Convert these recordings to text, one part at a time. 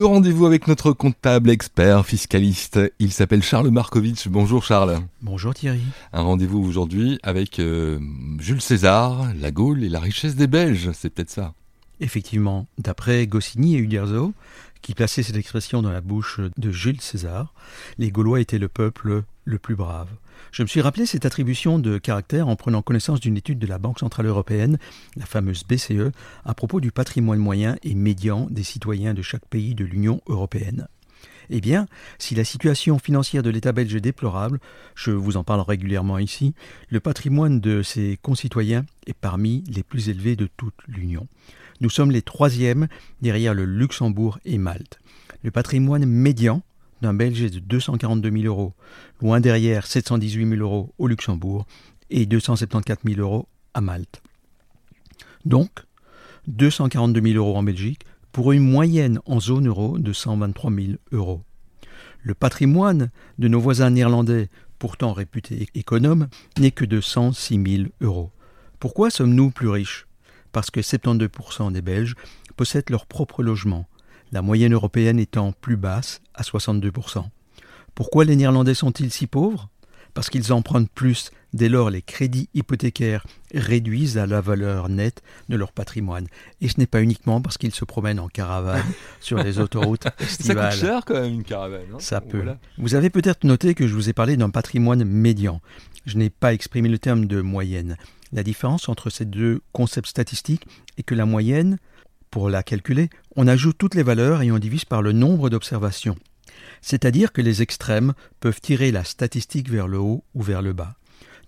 Rendez-vous avec notre comptable expert fiscaliste, il s'appelle Charles Markovitch. Bonjour Charles. Bonjour Thierry. Un rendez-vous aujourd'hui avec euh, Jules César, la Gaule et la richesse des Belges, c'est peut-être ça. Effectivement, d'après Goscinny et Uderzo, qui plaçaient cette expression dans la bouche de Jules César, les Gaulois étaient le peuple le plus brave. Je me suis rappelé cette attribution de caractère en prenant connaissance d'une étude de la Banque Centrale Européenne, la fameuse BCE, à propos du patrimoine moyen et médian des citoyens de chaque pays de l'Union européenne. Eh bien, si la situation financière de l'État belge est déplorable, je vous en parle régulièrement ici, le patrimoine de ses concitoyens est parmi les plus élevés de toute l'Union. Nous sommes les troisièmes derrière le Luxembourg et Malte. Le patrimoine médian d'un Belge est de 242 000 euros, loin derrière 718 000 euros au Luxembourg et 274 000 euros à Malte. Donc, 242 000 euros en Belgique pour une moyenne en zone euro de 123 000 euros. Le patrimoine de nos voisins néerlandais, pourtant réputés économes, n'est que de 106 000 euros. Pourquoi sommes-nous plus riches? Parce que 72% des Belges possèdent leur propre logement, la moyenne européenne étant plus basse à 62%. Pourquoi les Néerlandais sont-ils si pauvres? Parce qu'ils empruntent plus, dès lors les crédits hypothécaires réduisent à la valeur nette de leur patrimoine. Et ce n'est pas uniquement parce qu'ils se promènent en caravane sur les autoroutes estivales. Ça coûte cher quand même une caravane. Hein Ça peut. Vous avez peut-être noté que je vous ai parlé d'un patrimoine médian. Je n'ai pas exprimé le terme de moyenne. La différence entre ces deux concepts statistiques est que la moyenne, pour la calculer, on ajoute toutes les valeurs et on divise par le nombre d'observations. C'est-à-dire que les extrêmes peuvent tirer la statistique vers le haut ou vers le bas.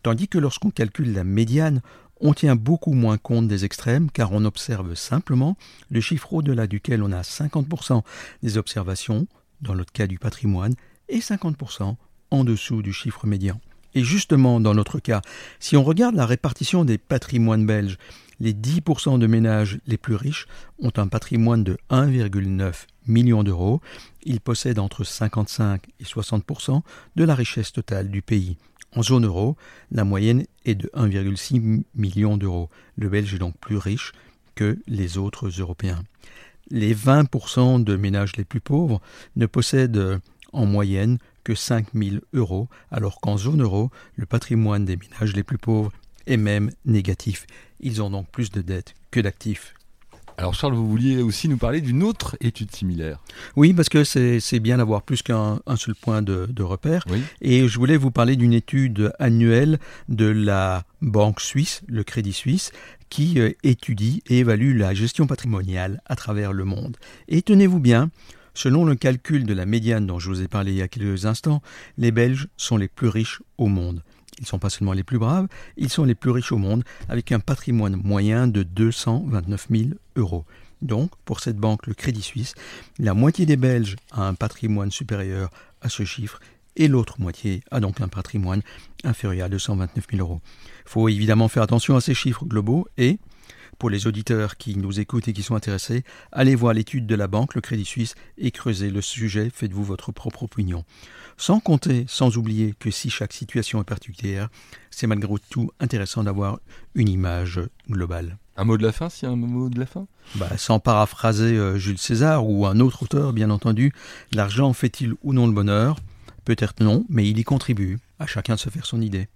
Tandis que lorsqu'on calcule la médiane, on tient beaucoup moins compte des extrêmes car on observe simplement le chiffre au-delà duquel on a 50% des observations, dans notre cas du patrimoine, et 50% en dessous du chiffre médian. Et justement, dans notre cas, si on regarde la répartition des patrimoines belges, les 10% de ménages les plus riches ont un patrimoine de 1,9 million d'euros. Ils possèdent entre 55 et 60% de la richesse totale du pays. En zone euro, la moyenne est de 1,6 million d'euros. Le Belge est donc plus riche que les autres Européens. Les 20% de ménages les plus pauvres ne possèdent en moyenne que 5 000 euros, alors qu'en zone euro, le patrimoine des ménages les plus pauvres est même négatif. Ils ont donc plus de dettes que d'actifs. Alors Charles, vous vouliez aussi nous parler d'une autre étude similaire. Oui, parce que c'est bien d'avoir plus qu'un seul point de, repère. Et je voulais vous parler d'une étude annuelle de la Banque suisse, le Crédit Suisse, qui euh, étudie et évalue la gestion patrimoniale à travers le monde. Et tenez-vous bien, Selon le calcul de la médiane dont je vous ai parlé il y a quelques instants, les Belges sont les plus riches au monde. Ils ne sont pas seulement les plus braves, ils sont les plus riches au monde, avec un patrimoine moyen de 229 000 euros. Donc, pour cette banque, le Crédit Suisse, la moitié des Belges a un patrimoine supérieur à ce chiffre et l'autre moitié a donc un patrimoine inférieur à 229 000 euros. Il faut évidemment faire attention à ces chiffres globaux et, pour les auditeurs qui nous écoutent et qui sont intéressés, allez voir l'étude de la banque, le Crédit Suisse, et creusez le sujet, faites-vous votre propre opinion. Sans compter, sans oublier que si chaque situation est particulière, c'est malgré tout intéressant d'avoir une image globale. Un mot de la fin, s'il y a un mot de la fin? Bah, Sans paraphraser euh, Jules César ou un autre auteur, bien entendu, l'argent fait-il ou non le bonheur Peut-être non, mais il y contribue. À chacun de se faire son idée.